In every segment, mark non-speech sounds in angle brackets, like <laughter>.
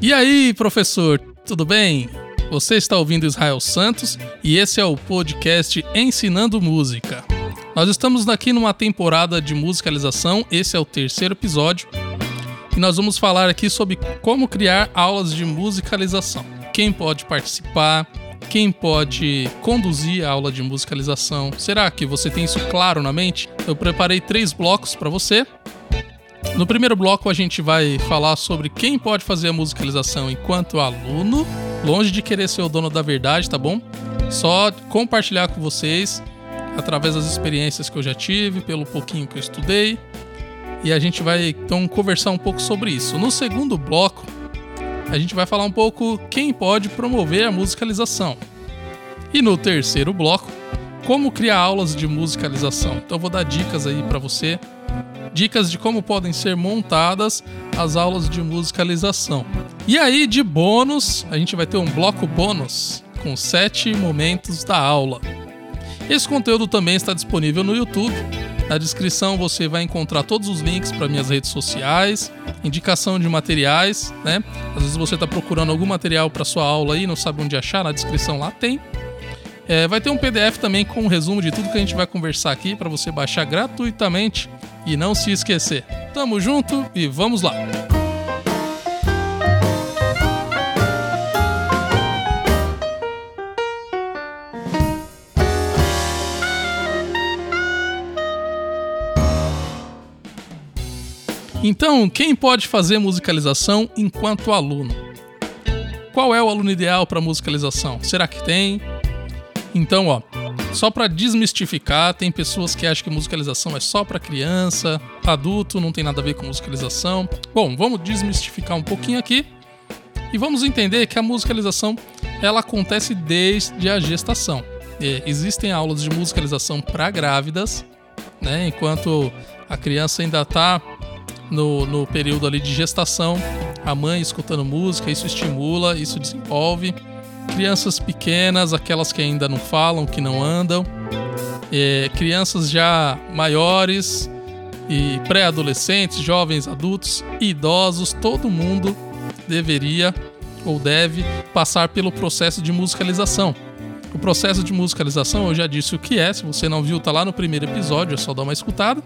E aí, professor, tudo bem? Você está ouvindo Israel Santos e esse é o podcast Ensinando Música. Nós estamos aqui numa temporada de musicalização, esse é o terceiro episódio, e nós vamos falar aqui sobre como criar aulas de musicalização. Quem pode participar, quem pode conduzir a aula de musicalização. Será que você tem isso claro na mente? Eu preparei três blocos para você. No primeiro bloco, a gente vai falar sobre quem pode fazer a musicalização enquanto aluno, longe de querer ser o dono da verdade, tá bom? Só compartilhar com vocês através das experiências que eu já tive, pelo pouquinho que eu estudei. E a gente vai então conversar um pouco sobre isso. No segundo bloco, a gente vai falar um pouco quem pode promover a musicalização. E no terceiro bloco, como criar aulas de musicalização. Então eu vou dar dicas aí para você, dicas de como podem ser montadas as aulas de musicalização. E aí de bônus, a gente vai ter um bloco bônus com sete momentos da aula. Esse conteúdo também está disponível no YouTube na descrição você vai encontrar todos os links para minhas redes sociais, indicação de materiais, né? Às vezes você está procurando algum material para sua aula aí, não sabe onde achar, na descrição lá tem. É, vai ter um PDF também com um resumo de tudo que a gente vai conversar aqui para você baixar gratuitamente e não se esquecer. Tamo junto e vamos lá! Então, quem pode fazer musicalização enquanto aluno? Qual é o aluno ideal para musicalização? Será que tem? Então, ó, só para desmistificar, tem pessoas que acham que musicalização é só para criança, adulto não tem nada a ver com musicalização. Bom, vamos desmistificar um pouquinho aqui e vamos entender que a musicalização ela acontece desde a gestação. É, existem aulas de musicalização para grávidas, né? Enquanto a criança ainda está no, no período ali de gestação, a mãe escutando música, isso estimula, isso desenvolve. Crianças pequenas, aquelas que ainda não falam, que não andam, é, crianças já maiores e pré-adolescentes, jovens, adultos, idosos, todo mundo deveria ou deve passar pelo processo de musicalização. O processo de musicalização, eu já disse o que é, se você não viu, tá lá no primeiro episódio, é só dar uma escutada.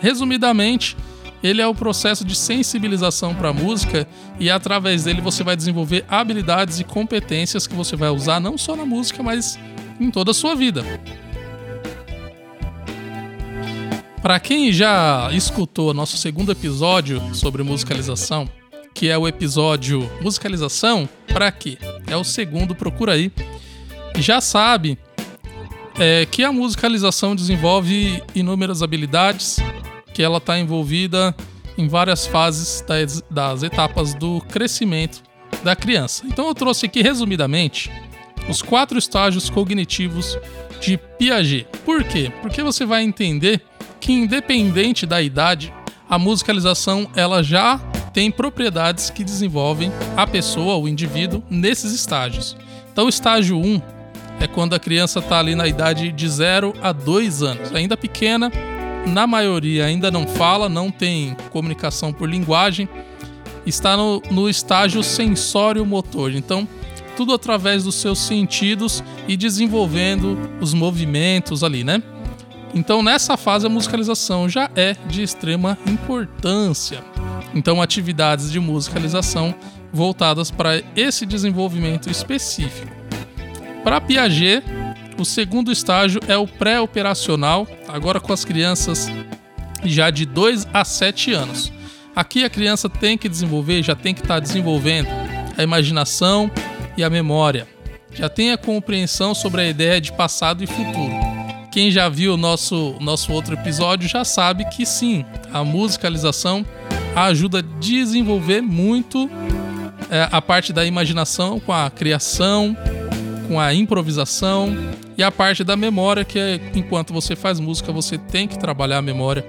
Resumidamente, ele é o processo de sensibilização para a música e através dele você vai desenvolver habilidades e competências que você vai usar não só na música, mas em toda a sua vida. Para quem já escutou nosso segundo episódio sobre musicalização, que é o episódio Musicalização para quê? É o segundo, procura aí. Já sabe é, que a musicalização desenvolve inúmeras habilidades, que ela está envolvida em várias fases das, das etapas do crescimento da criança. Então eu trouxe aqui resumidamente os quatro estágios cognitivos de Piaget. Por quê? Porque você vai entender que independente da idade, a musicalização ela já tem propriedades que desenvolvem a pessoa, o indivíduo, nesses estágios. Então, o estágio 1 é quando a criança está ali na idade de 0 a 2 anos, ainda pequena, na maioria ainda não fala, não tem comunicação por linguagem, está no, no estágio sensório-motor. Então, tudo através dos seus sentidos e desenvolvendo os movimentos ali, né? Então, nessa fase, a musicalização já é de extrema importância. Então, atividades de musicalização voltadas para esse desenvolvimento específico. Para Piaget, o segundo estágio é o pré-operacional, agora com as crianças já de 2 a 7 anos. Aqui a criança tem que desenvolver, já tem que estar tá desenvolvendo a imaginação e a memória. Já tem a compreensão sobre a ideia de passado e futuro. Quem já viu o nosso, nosso outro episódio já sabe que sim, a musicalização ajuda a desenvolver muito é, a parte da imaginação com a criação, com a improvisação e a parte da memória, que é enquanto você faz música, você tem que trabalhar a memória.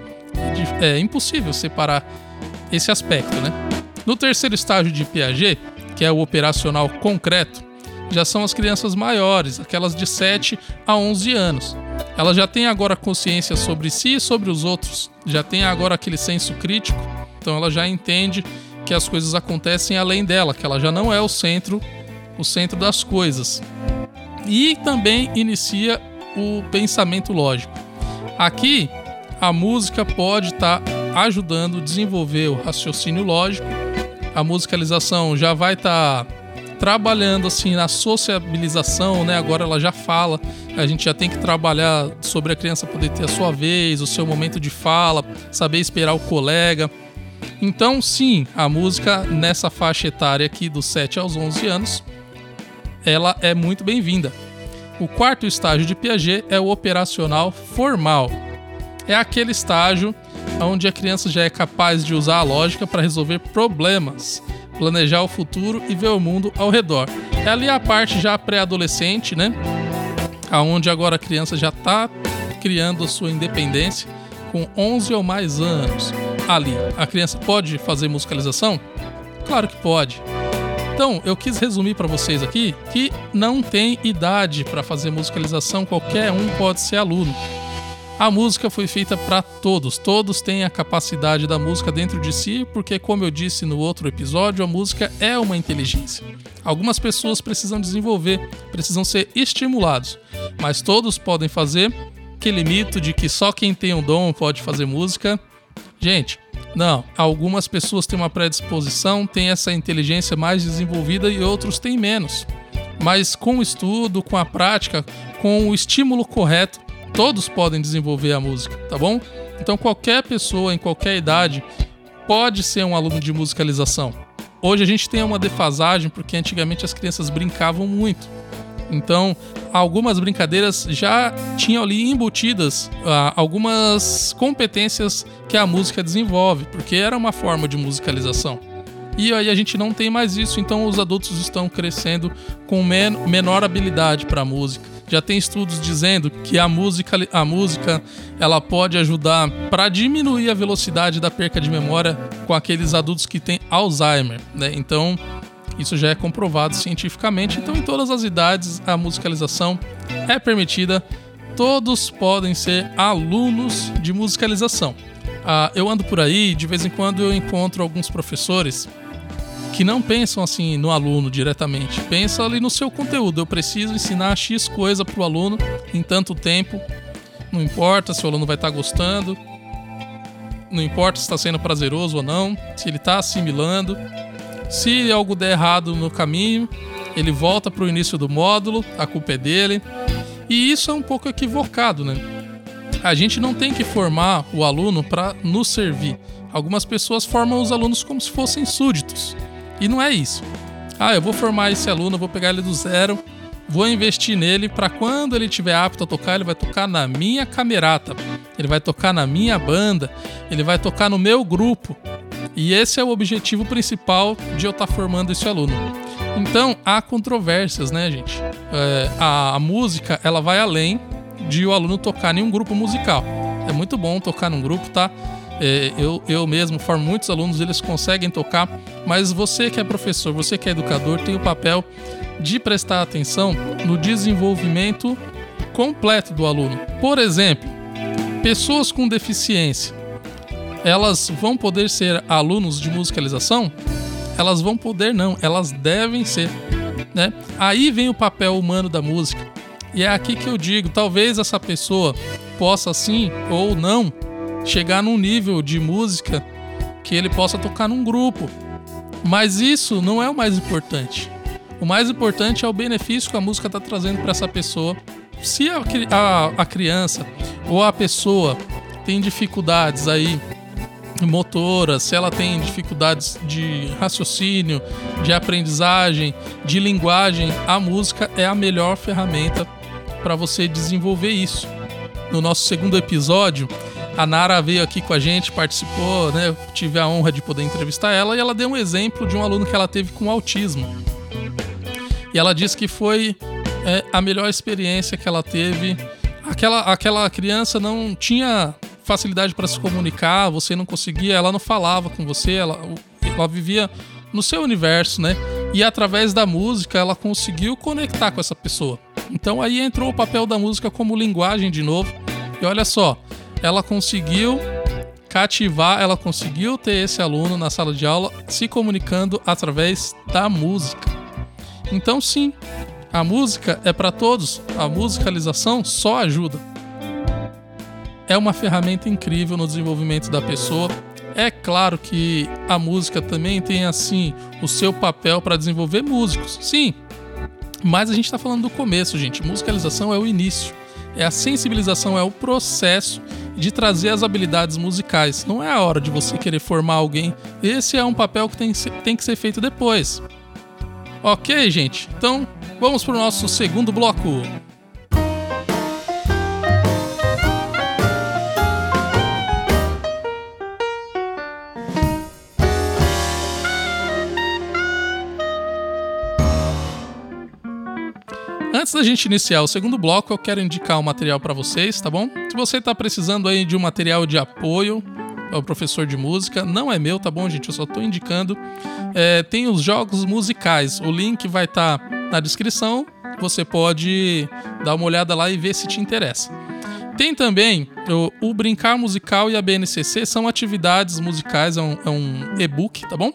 É impossível separar esse aspecto, né? No terceiro estágio de Piaget, que é o operacional concreto, já são as crianças maiores, aquelas de 7 a 11 anos. Elas já têm agora consciência sobre si e sobre os outros, já tem agora aquele senso crítico, então ela já entende que as coisas acontecem além dela, que ela já não é o centro, o centro das coisas. E também inicia o pensamento lógico. Aqui, a música pode estar tá ajudando a desenvolver o raciocínio lógico. A musicalização já vai estar tá trabalhando assim na sociabilização, né? Agora ela já fala, a gente já tem que trabalhar sobre a criança poder ter a sua vez, o seu momento de fala, saber esperar o colega. Então, sim, a música nessa faixa etária aqui dos 7 aos 11 anos, ela é muito bem-vinda. O quarto estágio de Piaget é o operacional formal. É aquele estágio onde a criança já é capaz de usar a lógica para resolver problemas, planejar o futuro e ver o mundo ao redor. É ali a parte já pré-adolescente, né? Aonde agora a criança já está criando sua independência com 11 ou mais anos. Ali, a criança pode fazer musicalização? Claro que pode. Então, eu quis resumir para vocês aqui que não tem idade para fazer musicalização, qualquer um pode ser aluno. A música foi feita para todos, todos têm a capacidade da música dentro de si, porque, como eu disse no outro episódio, a música é uma inteligência. Algumas pessoas precisam desenvolver, precisam ser estimulados, mas todos podem fazer. Aquele mito de que só quem tem um dom pode fazer música. Gente, não. Algumas pessoas têm uma predisposição, têm essa inteligência mais desenvolvida e outros têm menos. Mas com o estudo, com a prática, com o estímulo correto, todos podem desenvolver a música, tá bom? Então qualquer pessoa em qualquer idade pode ser um aluno de musicalização. Hoje a gente tem uma defasagem porque antigamente as crianças brincavam muito. Então, algumas brincadeiras já tinham ali embutidas uh, algumas competências que a música desenvolve, porque era uma forma de musicalização. E aí a gente não tem mais isso, então os adultos estão crescendo com men menor habilidade para a música. Já tem estudos dizendo que a música, a música ela pode ajudar para diminuir a velocidade da perca de memória com aqueles adultos que têm Alzheimer, né? Então, isso já é comprovado cientificamente. Então, em todas as idades, a musicalização é permitida. Todos podem ser alunos de musicalização. Ah, eu ando por aí, de vez em quando eu encontro alguns professores que não pensam assim no aluno diretamente, pensam ali no seu conteúdo. Eu preciso ensinar X coisa para o aluno em tanto tempo. Não importa se o aluno vai estar tá gostando, não importa se está sendo prazeroso ou não, se ele está assimilando. Se algo der errado no caminho, ele volta para o início do módulo, a culpa é dele. E isso é um pouco equivocado, né? A gente não tem que formar o aluno para nos servir. Algumas pessoas formam os alunos como se fossem súditos. E não é isso. Ah, eu vou formar esse aluno, vou pegar ele do zero, vou investir nele para quando ele estiver apto a tocar, ele vai tocar na minha camerata, ele vai tocar na minha banda, ele vai tocar no meu grupo. E esse é o objetivo principal de eu estar tá formando esse aluno. Então, há controvérsias, né, gente? É, a, a música, ela vai além de o aluno tocar em um grupo musical. É muito bom tocar num grupo, tá? É, eu, eu mesmo formo muitos alunos, eles conseguem tocar, mas você que é professor, você que é educador, tem o papel de prestar atenção no desenvolvimento completo do aluno. Por exemplo, pessoas com deficiência, elas vão poder ser alunos de musicalização? Elas vão poder não, elas devem ser. Né? Aí vem o papel humano da música. E é aqui que eu digo, talvez essa pessoa possa sim ou não chegar num nível de música que ele possa tocar num grupo. Mas isso não é o mais importante. O mais importante é o benefício que a música está trazendo para essa pessoa. Se a, a, a criança ou a pessoa tem dificuldades aí motoras, se ela tem dificuldades de raciocínio, de aprendizagem, de linguagem, a música é a melhor ferramenta para você desenvolver isso. No nosso segundo episódio, a Nara veio aqui com a gente, participou, né? Tive a honra de poder entrevistar ela e ela deu um exemplo de um aluno que ela teve com autismo. E ela disse que foi é, a melhor experiência que ela teve. Aquela, aquela criança não tinha facilidade para se comunicar, você não conseguia, ela não falava com você, ela, ela vivia no seu universo, né? E através da música ela conseguiu conectar com essa pessoa. Então aí entrou o papel da música como linguagem de novo. E olha só, ela conseguiu cativar, ela conseguiu ter esse aluno na sala de aula se comunicando através da música. Então, sim, a música é para todos, a musicalização só ajuda. É uma ferramenta incrível no desenvolvimento da pessoa. É claro que a música também tem assim o seu papel para desenvolver músicos. Sim, mas a gente está falando do começo, gente. Musicalização é o início, é a sensibilização, é o processo de trazer as habilidades musicais. Não é a hora de você querer formar alguém. Esse é um papel que tem, tem que ser feito depois. Ok, gente? Então vamos para o nosso segundo bloco. Antes da gente iniciar o segundo bloco, eu quero indicar um material para vocês, tá bom? Se você está precisando aí de um material de apoio ao professor de música, não é meu, tá bom, gente? Eu só estou indicando. É, tem os jogos musicais, o link vai estar tá na descrição. Você pode dar uma olhada lá e ver se te interessa. Tem também o, o Brincar Musical e a BNCC, são atividades musicais, é um, é um e-book, tá bom?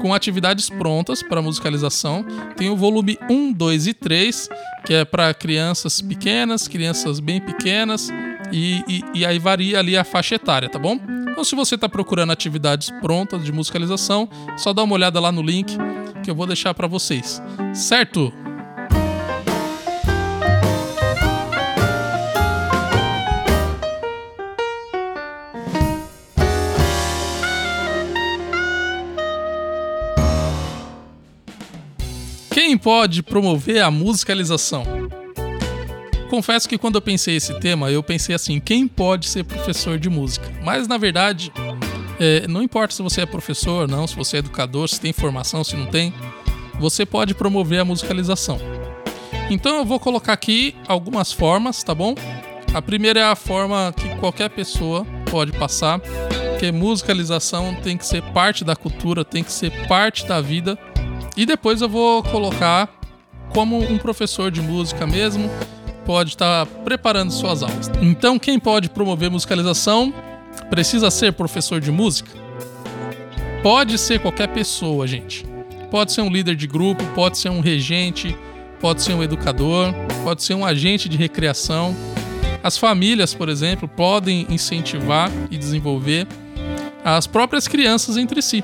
Com atividades prontas para musicalização. Tem o volume 1, 2 e 3, que é para crianças pequenas, crianças bem pequenas, e, e, e, aí varia ali a faixa etária, tá bom? Então, se você está procurando atividades prontas de musicalização, só dá uma olhada lá no link que eu vou deixar para vocês, certo? Pode promover a musicalização? Confesso que quando eu pensei esse tema, eu pensei assim: quem pode ser professor de música? Mas na verdade, é, não importa se você é professor, não, se você é educador, se tem formação, se não tem, você pode promover a musicalização. Então eu vou colocar aqui algumas formas, tá bom? A primeira é a forma que qualquer pessoa pode passar, que musicalização tem que ser parte da cultura, tem que ser parte da vida e depois eu vou colocar como um professor de música mesmo pode estar tá preparando suas aulas. Então, quem pode promover musicalização precisa ser professor de música? Pode ser qualquer pessoa, gente. Pode ser um líder de grupo, pode ser um regente, pode ser um educador, pode ser um agente de recreação. As famílias, por exemplo, podem incentivar e desenvolver as próprias crianças entre si.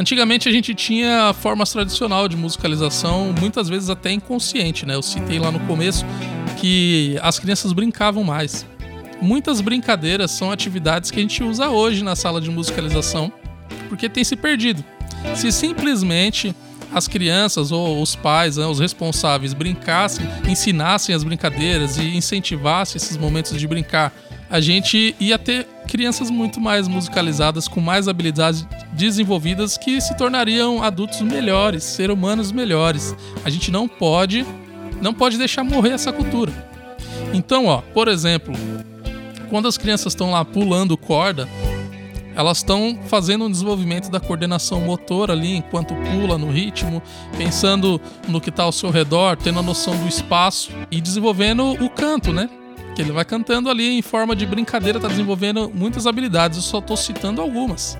Antigamente a gente tinha formas tradicional de musicalização, muitas vezes até inconsciente, né? Eu citei lá no começo que as crianças brincavam mais. Muitas brincadeiras são atividades que a gente usa hoje na sala de musicalização, porque tem se perdido. Se simplesmente as crianças ou os pais, né, os responsáveis, brincassem, ensinassem as brincadeiras e incentivassem esses momentos de brincar, a gente ia ter crianças muito mais musicalizadas, com mais habilidades desenvolvidas, que se tornariam adultos melhores, seres humanos melhores. A gente não pode, não pode deixar morrer essa cultura. Então, ó, por exemplo, quando as crianças estão lá pulando corda, elas estão fazendo um desenvolvimento da coordenação motora ali enquanto pula no ritmo, pensando no que está ao seu redor, tendo a noção do espaço e desenvolvendo o canto, né? Que ele vai cantando ali em forma de brincadeira, está desenvolvendo muitas habilidades. Eu só estou citando algumas.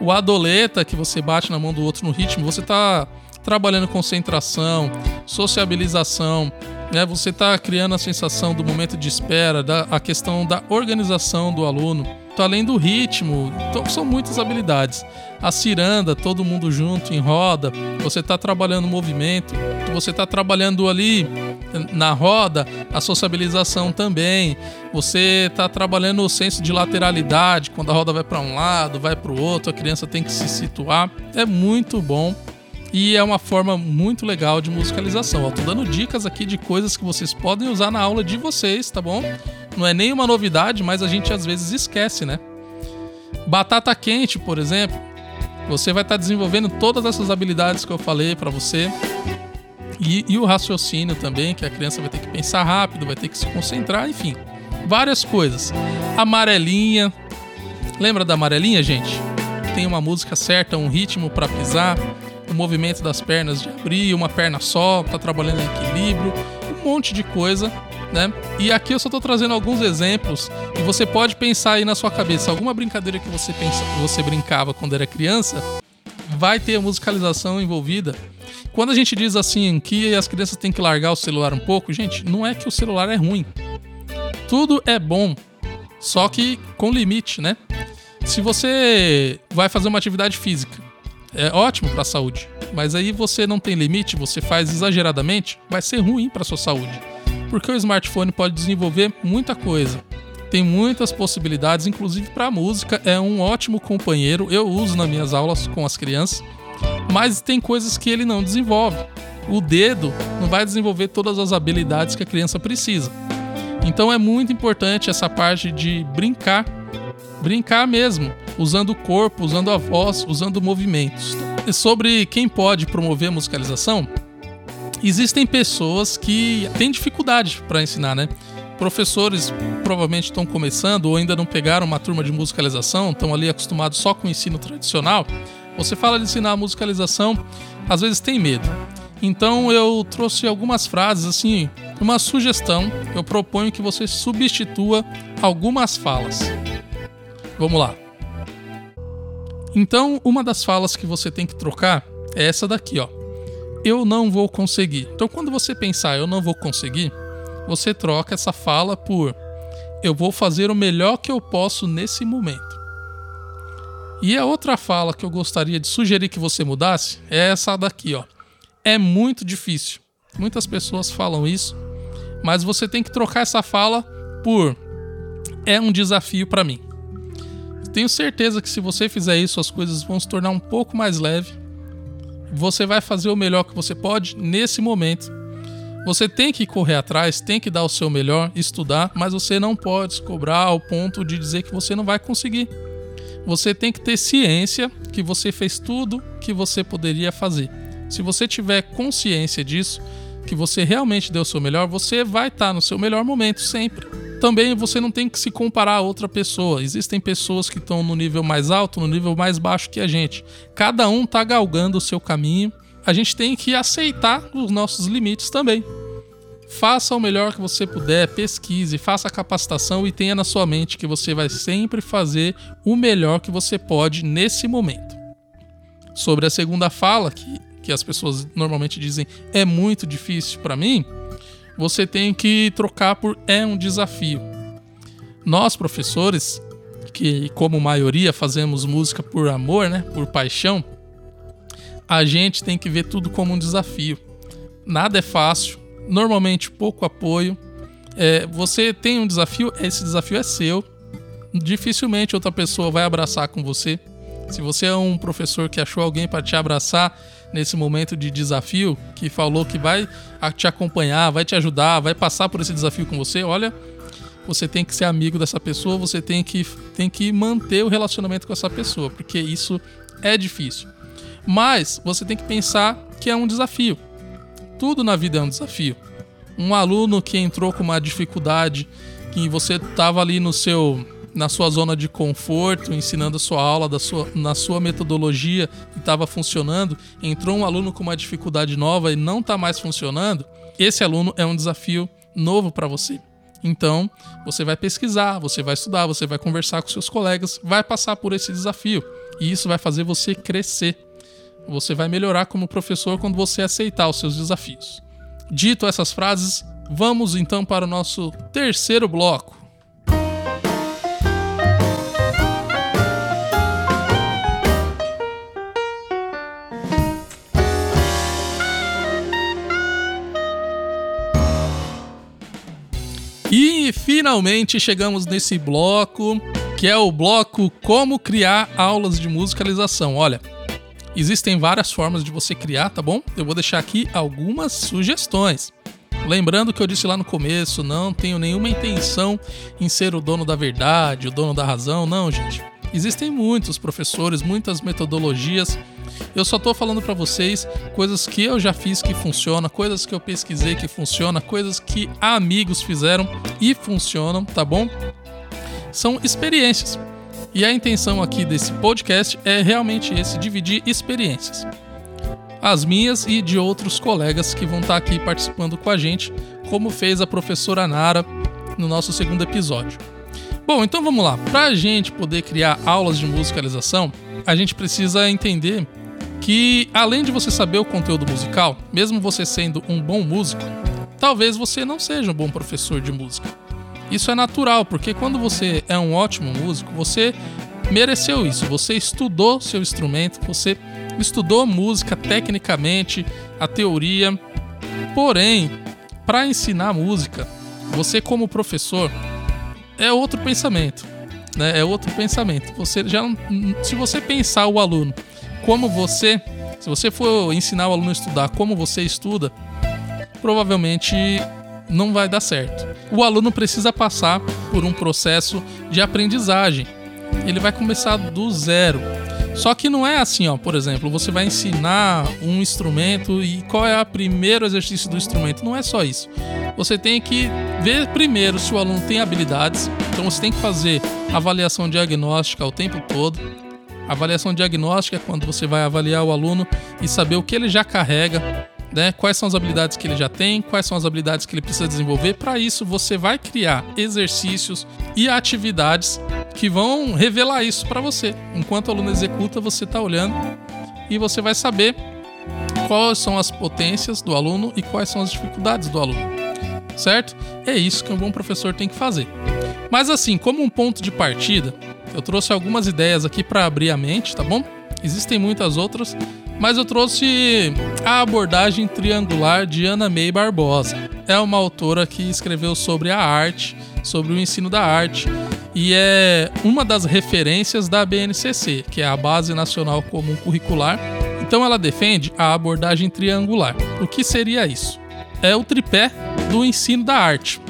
O adoleta, que você bate na mão do outro no ritmo, você está trabalhando concentração, sociabilização, né? Você está criando a sensação do momento de espera, da, a questão da organização do aluno. Além do ritmo, então, são muitas habilidades. A ciranda, todo mundo junto em roda, você está trabalhando movimento, você está trabalhando ali na roda a sociabilização também. Você está trabalhando o senso de lateralidade, quando a roda vai para um lado, vai para o outro, a criança tem que se situar. É muito bom e é uma forma muito legal de musicalização. Tô dando dicas aqui de coisas que vocês podem usar na aula de vocês, tá bom? Não é nenhuma novidade, mas a gente às vezes esquece, né? Batata quente, por exemplo, você vai estar tá desenvolvendo todas essas habilidades que eu falei para você. E, e, o raciocínio também, que a criança vai ter que pensar rápido, vai ter que se concentrar, enfim, várias coisas. Amarelinha, lembra da amarelinha, gente? Tem uma música certa, um ritmo para pisar o movimento das pernas de abrir, uma perna só, tá trabalhando em equilíbrio, um monte de coisa, né? E aqui eu só tô trazendo alguns exemplos e você pode pensar aí na sua cabeça alguma brincadeira que você pensa, você brincava quando era criança, vai ter musicalização envolvida. Quando a gente diz assim que as crianças têm que largar o celular um pouco, gente, não é que o celular é ruim. Tudo é bom, só que com limite, né? Se você vai fazer uma atividade física, é ótimo para a saúde, mas aí você não tem limite, você faz exageradamente, vai ser ruim para sua saúde. Porque o smartphone pode desenvolver muita coisa. Tem muitas possibilidades, inclusive para música, é um ótimo companheiro. Eu uso nas minhas aulas com as crianças, mas tem coisas que ele não desenvolve. O dedo não vai desenvolver todas as habilidades que a criança precisa. Então é muito importante essa parte de brincar, brincar mesmo, usando o corpo, usando a voz, usando movimentos. Sobre quem pode promover a musicalização, existem pessoas que têm dificuldade para ensinar, né? Professores provavelmente estão começando ou ainda não pegaram uma turma de musicalização, estão ali acostumados só com o ensino tradicional. Você fala de ensinar a musicalização, às vezes tem medo. Então eu trouxe algumas frases assim, uma sugestão. Eu proponho que você substitua algumas falas. Vamos lá. Então, uma das falas que você tem que trocar é essa daqui, ó. Eu não vou conseguir. Então, quando você pensar eu não vou conseguir, você troca essa fala por eu vou fazer o melhor que eu posso nesse momento. E a outra fala que eu gostaria de sugerir que você mudasse é essa daqui, ó. É muito difícil. Muitas pessoas falam isso, mas você tem que trocar essa fala por é um desafio para mim. Tenho certeza que se você fizer isso, as coisas vão se tornar um pouco mais leve. Você vai fazer o melhor que você pode nesse momento. Você tem que correr atrás, tem que dar o seu melhor, estudar, mas você não pode se cobrar ao ponto de dizer que você não vai conseguir. Você tem que ter ciência que você fez tudo que você poderia fazer. Se você tiver consciência disso, que você realmente deu o seu melhor, você vai estar no seu melhor momento sempre. Também você não tem que se comparar a outra pessoa. Existem pessoas que estão no nível mais alto, no nível mais baixo que a gente. Cada um está galgando o seu caminho. A gente tem que aceitar os nossos limites também. Faça o melhor que você puder, pesquise, faça a capacitação e tenha na sua mente que você vai sempre fazer o melhor que você pode nesse momento. Sobre a segunda fala, que que as pessoas normalmente dizem é muito difícil para mim, você tem que trocar por é um desafio. Nós, professores, que como maioria fazemos música por amor, né, por paixão, a gente tem que ver tudo como um desafio. Nada é fácil, normalmente pouco apoio. É, você tem um desafio, esse desafio é seu. Dificilmente outra pessoa vai abraçar com você. Se você é um professor que achou alguém para te abraçar nesse momento de desafio, que falou que vai te acompanhar, vai te ajudar, vai passar por esse desafio com você, olha, você tem que ser amigo dessa pessoa, você tem que, tem que manter o relacionamento com essa pessoa, porque isso é difícil. Mas você tem que pensar que é um desafio. Tudo na vida é um desafio. Um aluno que entrou com uma dificuldade, que você estava ali no seu na sua zona de conforto, ensinando a sua aula da sua, na sua metodologia e estava funcionando, entrou um aluno com uma dificuldade nova e não está mais funcionando, esse aluno é um desafio novo para você. Então, você vai pesquisar, você vai estudar, você vai conversar com seus colegas, vai passar por esse desafio. E isso vai fazer você crescer. Você vai melhorar como professor quando você aceitar os seus desafios. Dito essas frases, vamos então para o nosso terceiro bloco. E finalmente chegamos nesse bloco, que é o bloco Como Criar Aulas de Musicalização. Olha, existem várias formas de você criar, tá bom? Eu vou deixar aqui algumas sugestões. Lembrando que eu disse lá no começo, não tenho nenhuma intenção em ser o dono da verdade, o dono da razão, não, gente. Existem muitos professores, muitas metodologias eu só tô falando para vocês coisas que eu já fiz que funciona, coisas que eu pesquisei que funciona, coisas que amigos fizeram e funcionam, tá bom? São experiências. E a intenção aqui desse podcast é realmente esse dividir experiências. as minhas e de outros colegas que vão estar aqui participando com a gente, como fez a professora Nara no nosso segundo episódio. Bom, então vamos lá. Para a gente poder criar aulas de musicalização, a gente precisa entender que além de você saber o conteúdo musical, mesmo você sendo um bom músico, talvez você não seja um bom professor de música. Isso é natural, porque quando você é um ótimo músico, você mereceu isso. Você estudou seu instrumento, você estudou música tecnicamente, a teoria. Porém, para ensinar música, você como professor é outro pensamento, né? É outro pensamento. Você já se você pensar o aluno como você, se você for ensinar o aluno a estudar como você estuda, provavelmente não vai dar certo. O aluno precisa passar por um processo de aprendizagem. Ele vai começar do zero. Só que não é assim, ó. Por exemplo, você vai ensinar um instrumento e qual é o primeiro exercício do instrumento. Não é só isso. Você tem que ver primeiro se o aluno tem habilidades. Então você tem que fazer avaliação diagnóstica o tempo todo. Avaliação diagnóstica é quando você vai avaliar o aluno e saber o que ele já carrega, né? Quais são as habilidades que ele já tem, quais são as habilidades que ele precisa desenvolver. Para isso, você vai criar exercícios e atividades que vão revelar isso para você. Enquanto o aluno executa, você está olhando e você vai saber quais são as potências do aluno e quais são as dificuldades do aluno. Certo? É isso que um bom professor tem que fazer. Mas assim, como um ponto de partida, eu trouxe algumas ideias aqui para abrir a mente, tá bom? Existem muitas outras, mas eu trouxe a abordagem triangular de Ana May Barbosa. É uma autora que escreveu sobre a arte, sobre o ensino da arte, e é uma das referências da BNCC, que é a Base Nacional Comum Curricular. Então ela defende a abordagem triangular. O que seria isso? É o tripé do ensino da arte.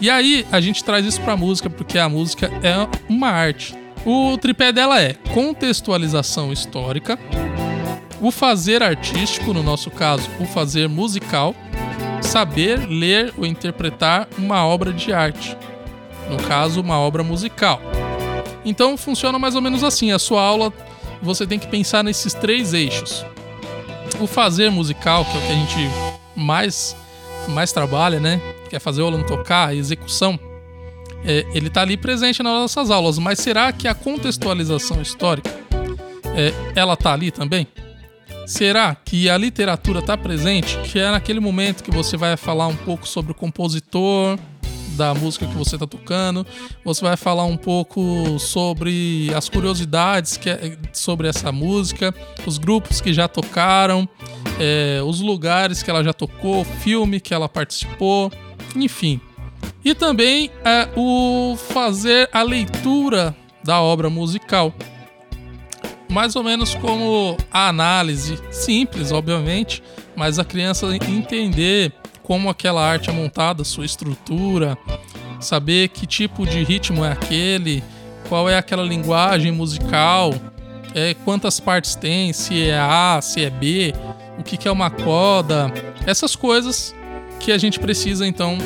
E aí a gente traz isso para a música porque a música é uma arte. O tripé dela é contextualização histórica, o fazer artístico, no nosso caso, o fazer musical, saber ler ou interpretar uma obra de arte, no caso, uma obra musical. Então funciona mais ou menos assim: a sua aula você tem que pensar nesses três eixos. O fazer musical, que é o que a gente mais, mais trabalha, né? Que é fazer o aluno tocar, a execução. É, ele está ali presente nas nossas aulas, mas será que a contextualização histórica é, ela está ali também? Será que a literatura está presente? Que é naquele momento que você vai falar um pouco sobre o compositor da música que você está tocando, você vai falar um pouco sobre as curiosidades que é, sobre essa música, os grupos que já tocaram, é, os lugares que ela já tocou, filme que ela participou, enfim. E também é, o fazer a leitura da obra musical mais ou menos como a análise, simples, obviamente, mas a criança entender como aquela arte é montada, sua estrutura, saber que tipo de ritmo é aquele, qual é aquela linguagem musical, é, quantas partes tem, se é A, se é B, o que, que é uma coda, essas coisas que a gente precisa então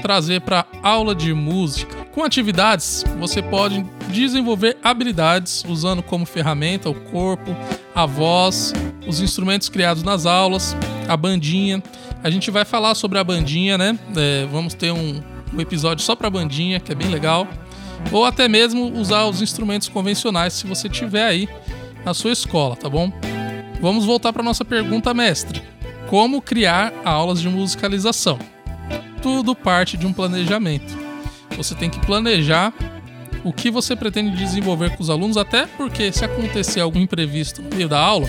trazer para aula de música. Com atividades, você pode desenvolver habilidades usando como ferramenta o corpo, a voz, os instrumentos criados nas aulas, a bandinha. A gente vai falar sobre a bandinha, né? É, vamos ter um, um episódio só para bandinha, que é bem legal. Ou até mesmo usar os instrumentos convencionais se você tiver aí na sua escola, tá bom? Vamos voltar para nossa pergunta, mestre. Como criar aulas de musicalização? Tudo parte de um planejamento. Você tem que planejar o que você pretende desenvolver com os alunos, até porque se acontecer algum imprevisto no meio da aula,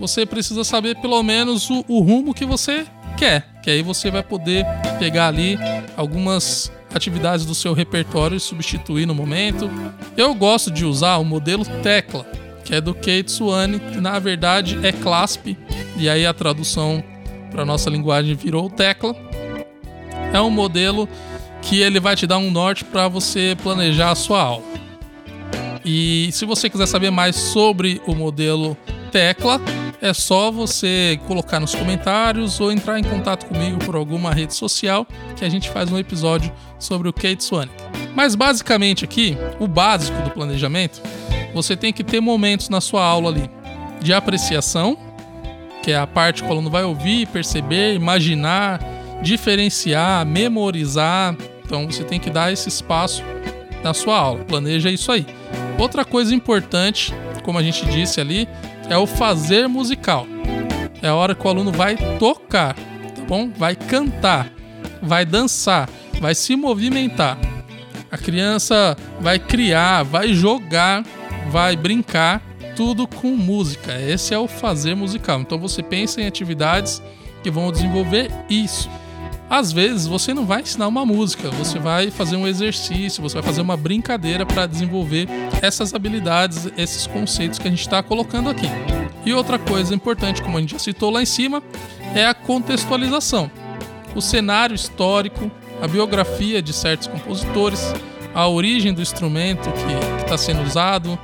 você precisa saber pelo menos o, o rumo que você quer, que aí você vai poder pegar ali algumas atividades do seu repertório e substituir no momento. Eu gosto de usar o modelo tecla, que é do Kate Swane, que na verdade é CLASP, e aí a tradução para nossa linguagem virou tecla. É um modelo que ele vai te dar um norte para você planejar a sua aula. E se você quiser saber mais sobre o modelo Tecla, é só você colocar nos comentários ou entrar em contato comigo por alguma rede social que a gente faz um episódio sobre o Kate Swan. Mas basicamente aqui, o básico do planejamento, você tem que ter momentos na sua aula ali de apreciação, que é a parte que o aluno vai ouvir, perceber, imaginar, diferenciar, memorizar. Então você tem que dar esse espaço na sua aula. Planeja isso aí. Outra coisa importante, como a gente disse ali, é o fazer musical. É a hora que o aluno vai tocar, tá bom? Vai cantar, vai dançar, vai se movimentar. A criança vai criar, vai jogar, vai brincar, tudo com música. Esse é o fazer musical. Então você pensa em atividades que vão desenvolver isso. Às vezes você não vai ensinar uma música, você vai fazer um exercício, você vai fazer uma brincadeira para desenvolver essas habilidades, esses conceitos que a gente está colocando aqui. E outra coisa importante, como a gente já citou lá em cima, é a contextualização. O cenário histórico, a biografia de certos compositores, a origem do instrumento que está sendo usado,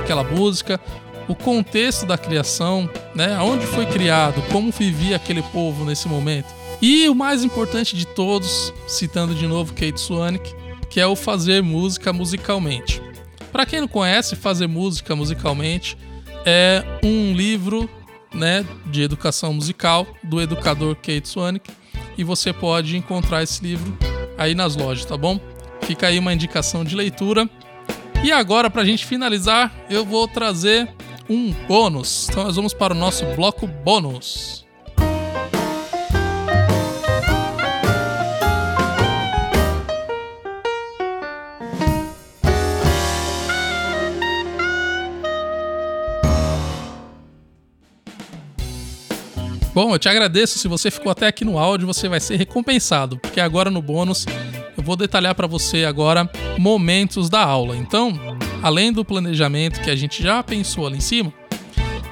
aquela música, o contexto da criação, né? Onde foi criado, como vivia aquele povo nesse momento. E o mais importante de todos, citando de novo Kate Swanwick, que é o fazer música musicalmente. Para quem não conhece, fazer música musicalmente é um livro, né, de educação musical do educador Kate Swanwick e você pode encontrar esse livro aí nas lojas, tá bom? Fica aí uma indicação de leitura. E agora, para a gente finalizar, eu vou trazer um bônus. Então, nós vamos para o nosso bloco bônus. Bom, eu te agradeço. Se você ficou até aqui no áudio, você vai ser recompensado, porque agora no bônus eu vou detalhar para você agora momentos da aula. Então, além do planejamento que a gente já pensou ali em cima,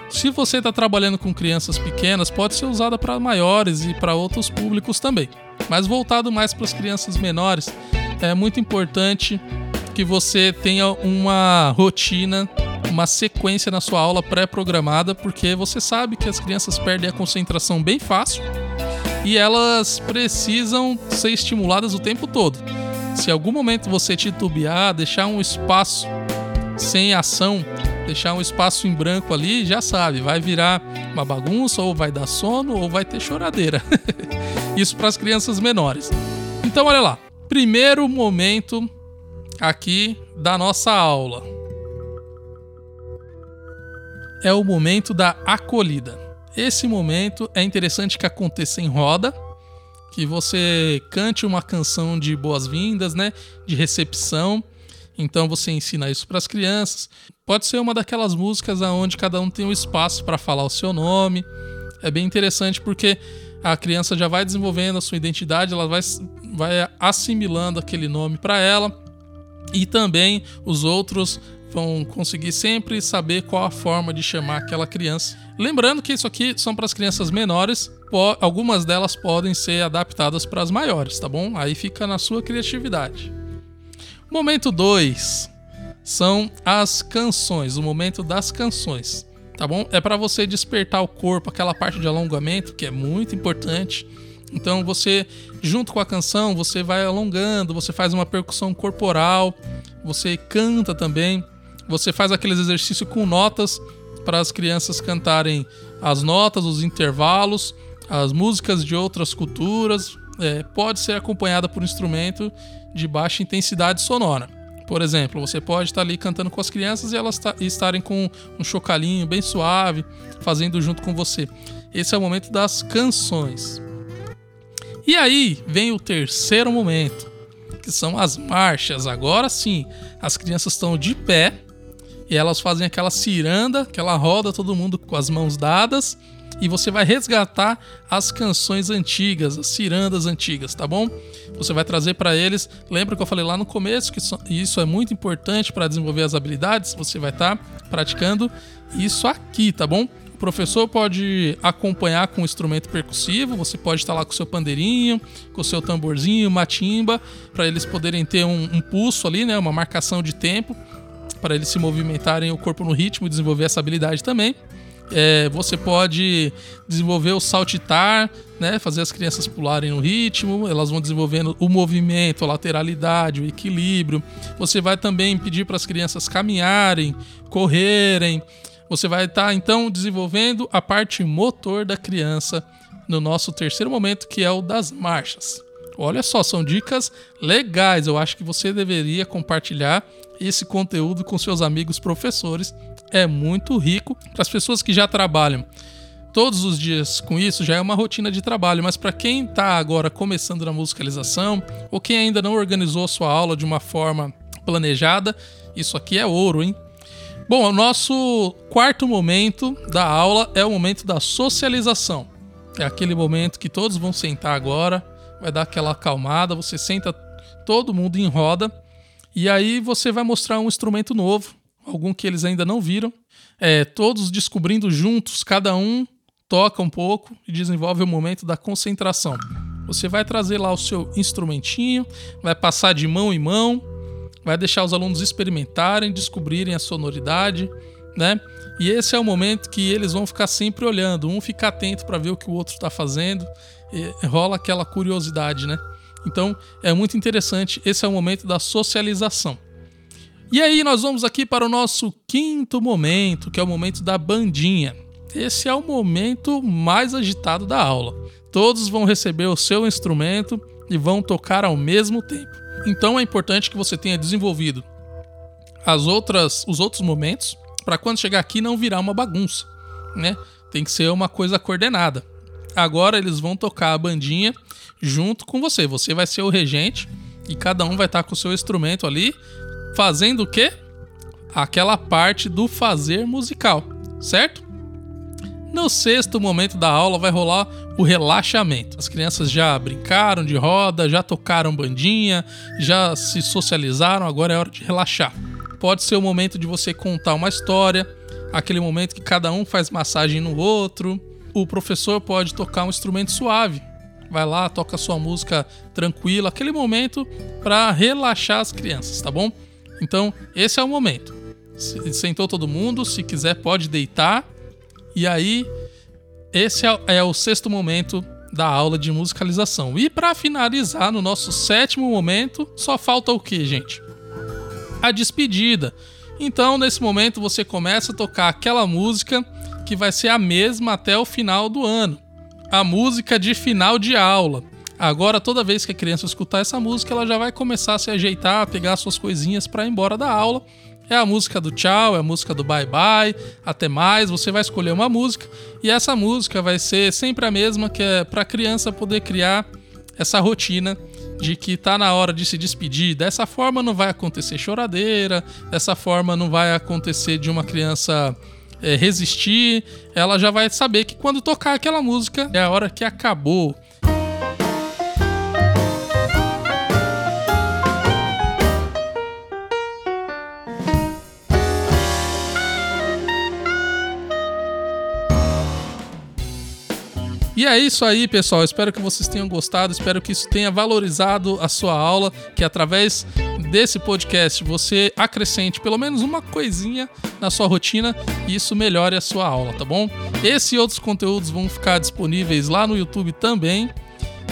se você está trabalhando com crianças pequenas, pode ser usada para maiores e para outros públicos também. Mas voltado mais para as crianças menores, é muito importante que você tenha uma rotina uma sequência na sua aula pré-programada, porque você sabe que as crianças perdem a concentração bem fácil e elas precisam ser estimuladas o tempo todo. Se em algum momento você titubear, deixar um espaço sem ação, deixar um espaço em branco ali, já sabe, vai virar uma bagunça, ou vai dar sono, ou vai ter choradeira. <laughs> Isso para as crianças menores. Então, olha lá. Primeiro momento aqui da nossa aula é o momento da acolhida. Esse momento é interessante que aconteça em roda, que você cante uma canção de boas-vindas, né, de recepção. Então você ensina isso para as crianças. Pode ser uma daquelas músicas aonde cada um tem um espaço para falar o seu nome. É bem interessante porque a criança já vai desenvolvendo a sua identidade, ela vai, vai assimilando aquele nome para ela. E também os outros vão conseguir sempre saber qual a forma de chamar aquela criança. Lembrando que isso aqui são para as crianças menores, algumas delas podem ser adaptadas para as maiores, tá bom? Aí fica na sua criatividade. Momento 2 são as canções, o momento das canções, tá bom? É para você despertar o corpo, aquela parte de alongamento que é muito importante. Então você, junto com a canção, você vai alongando, você faz uma percussão corporal, você canta também. Você faz aqueles exercícios com notas para as crianças cantarem as notas, os intervalos, as músicas de outras culturas. É, pode ser acompanhada por um instrumento de baixa intensidade sonora. Por exemplo, você pode estar ali cantando com as crianças e elas estarem com um chocalhinho bem suave, fazendo junto com você. Esse é o momento das canções. E aí vem o terceiro momento, que são as marchas. Agora sim, as crianças estão de pé e elas fazem aquela ciranda, aquela roda, todo mundo com as mãos dadas. E você vai resgatar as canções antigas, as cirandas antigas, tá bom? Você vai trazer para eles. Lembra que eu falei lá no começo que isso é muito importante para desenvolver as habilidades? Você vai estar tá praticando isso aqui, tá bom? O professor pode acompanhar com o instrumento percussivo, você pode estar lá com seu pandeirinho, com seu tamborzinho, matimba, para eles poderem ter um, um pulso ali, né? Uma marcação de tempo para eles se movimentarem o corpo no ritmo e desenvolver essa habilidade também. É, você pode desenvolver o saltitar, né, fazer as crianças pularem no ritmo, elas vão desenvolvendo o movimento, a lateralidade, o equilíbrio. Você vai também pedir para as crianças caminharem, correrem. Você vai estar tá, então desenvolvendo a parte motor da criança no nosso terceiro momento, que é o das marchas. Olha só, são dicas legais. Eu acho que você deveria compartilhar esse conteúdo com seus amigos professores. É muito rico para as pessoas que já trabalham todos os dias com isso já é uma rotina de trabalho, mas para quem está agora começando na musicalização ou quem ainda não organizou a sua aula de uma forma planejada, isso aqui é ouro, hein? Bom, o nosso quarto momento da aula é o momento da socialização. É aquele momento que todos vão sentar agora, vai dar aquela acalmada, você senta todo mundo em roda e aí você vai mostrar um instrumento novo, algum que eles ainda não viram. É, todos descobrindo juntos, cada um toca um pouco e desenvolve o momento da concentração. Você vai trazer lá o seu instrumentinho, vai passar de mão em mão, vai deixar os alunos experimentarem, descobrirem a sonoridade, né? E esse é o momento que eles vão ficar sempre olhando, um fica atento para ver o que o outro está fazendo, rola aquela curiosidade, né? Então é muito interessante. Esse é o momento da socialização. E aí nós vamos aqui para o nosso quinto momento, que é o momento da bandinha esse é o momento mais agitado da aula. Todos vão receber o seu instrumento e vão tocar ao mesmo tempo. Então é importante que você tenha desenvolvido as outras, os outros momentos para quando chegar aqui não virar uma bagunça, né? Tem que ser uma coisa coordenada. Agora eles vão tocar a bandinha junto com você. Você vai ser o regente e cada um vai estar com o seu instrumento ali fazendo o quê? Aquela parte do fazer musical, certo? No sexto momento da aula vai rolar o relaxamento. As crianças já brincaram de roda, já tocaram bandinha, já se socializaram, agora é hora de relaxar. Pode ser o momento de você contar uma história, aquele momento que cada um faz massagem no outro. O professor pode tocar um instrumento suave. Vai lá, toca sua música tranquila, aquele momento para relaxar as crianças, tá bom? Então, esse é o momento. Sentou todo mundo, se quiser pode deitar e aí, esse é, é o sexto momento da aula de musicalização. E para finalizar, no nosso sétimo momento, só falta o que, gente? A despedida. Então, nesse momento, você começa a tocar aquela música que vai ser a mesma até o final do ano. A música de final de aula. Agora, toda vez que a criança escutar essa música, ela já vai começar a se ajeitar, a pegar suas coisinhas para ir embora da aula é a música do tchau, é a música do bye bye, até mais. Você vai escolher uma música e essa música vai ser sempre a mesma, que é para a criança poder criar essa rotina de que tá na hora de se despedir. Dessa forma não vai acontecer choradeira, dessa forma não vai acontecer de uma criança é, resistir. Ela já vai saber que quando tocar aquela música é a hora que acabou. E é isso aí, pessoal. Espero que vocês tenham gostado. Espero que isso tenha valorizado a sua aula. Que através desse podcast você acrescente pelo menos uma coisinha na sua rotina e isso melhore a sua aula, tá bom? Esse e outros conteúdos vão ficar disponíveis lá no YouTube também.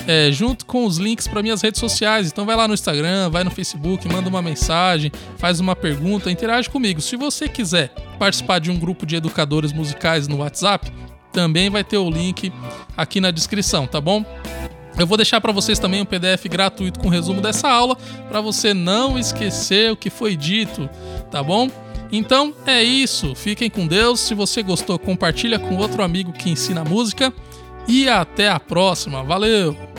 É, junto com os links para minhas redes sociais. Então vai lá no Instagram, vai no Facebook, manda uma mensagem, faz uma pergunta, interage comigo. Se você quiser participar de um grupo de educadores musicais no WhatsApp, também vai ter o link aqui na descrição, tá bom? Eu vou deixar para vocês também um PDF gratuito com resumo dessa aula, para você não esquecer o que foi dito, tá bom? Então é isso, fiquem com Deus. Se você gostou, compartilha com outro amigo que ensina música e até a próxima. Valeu!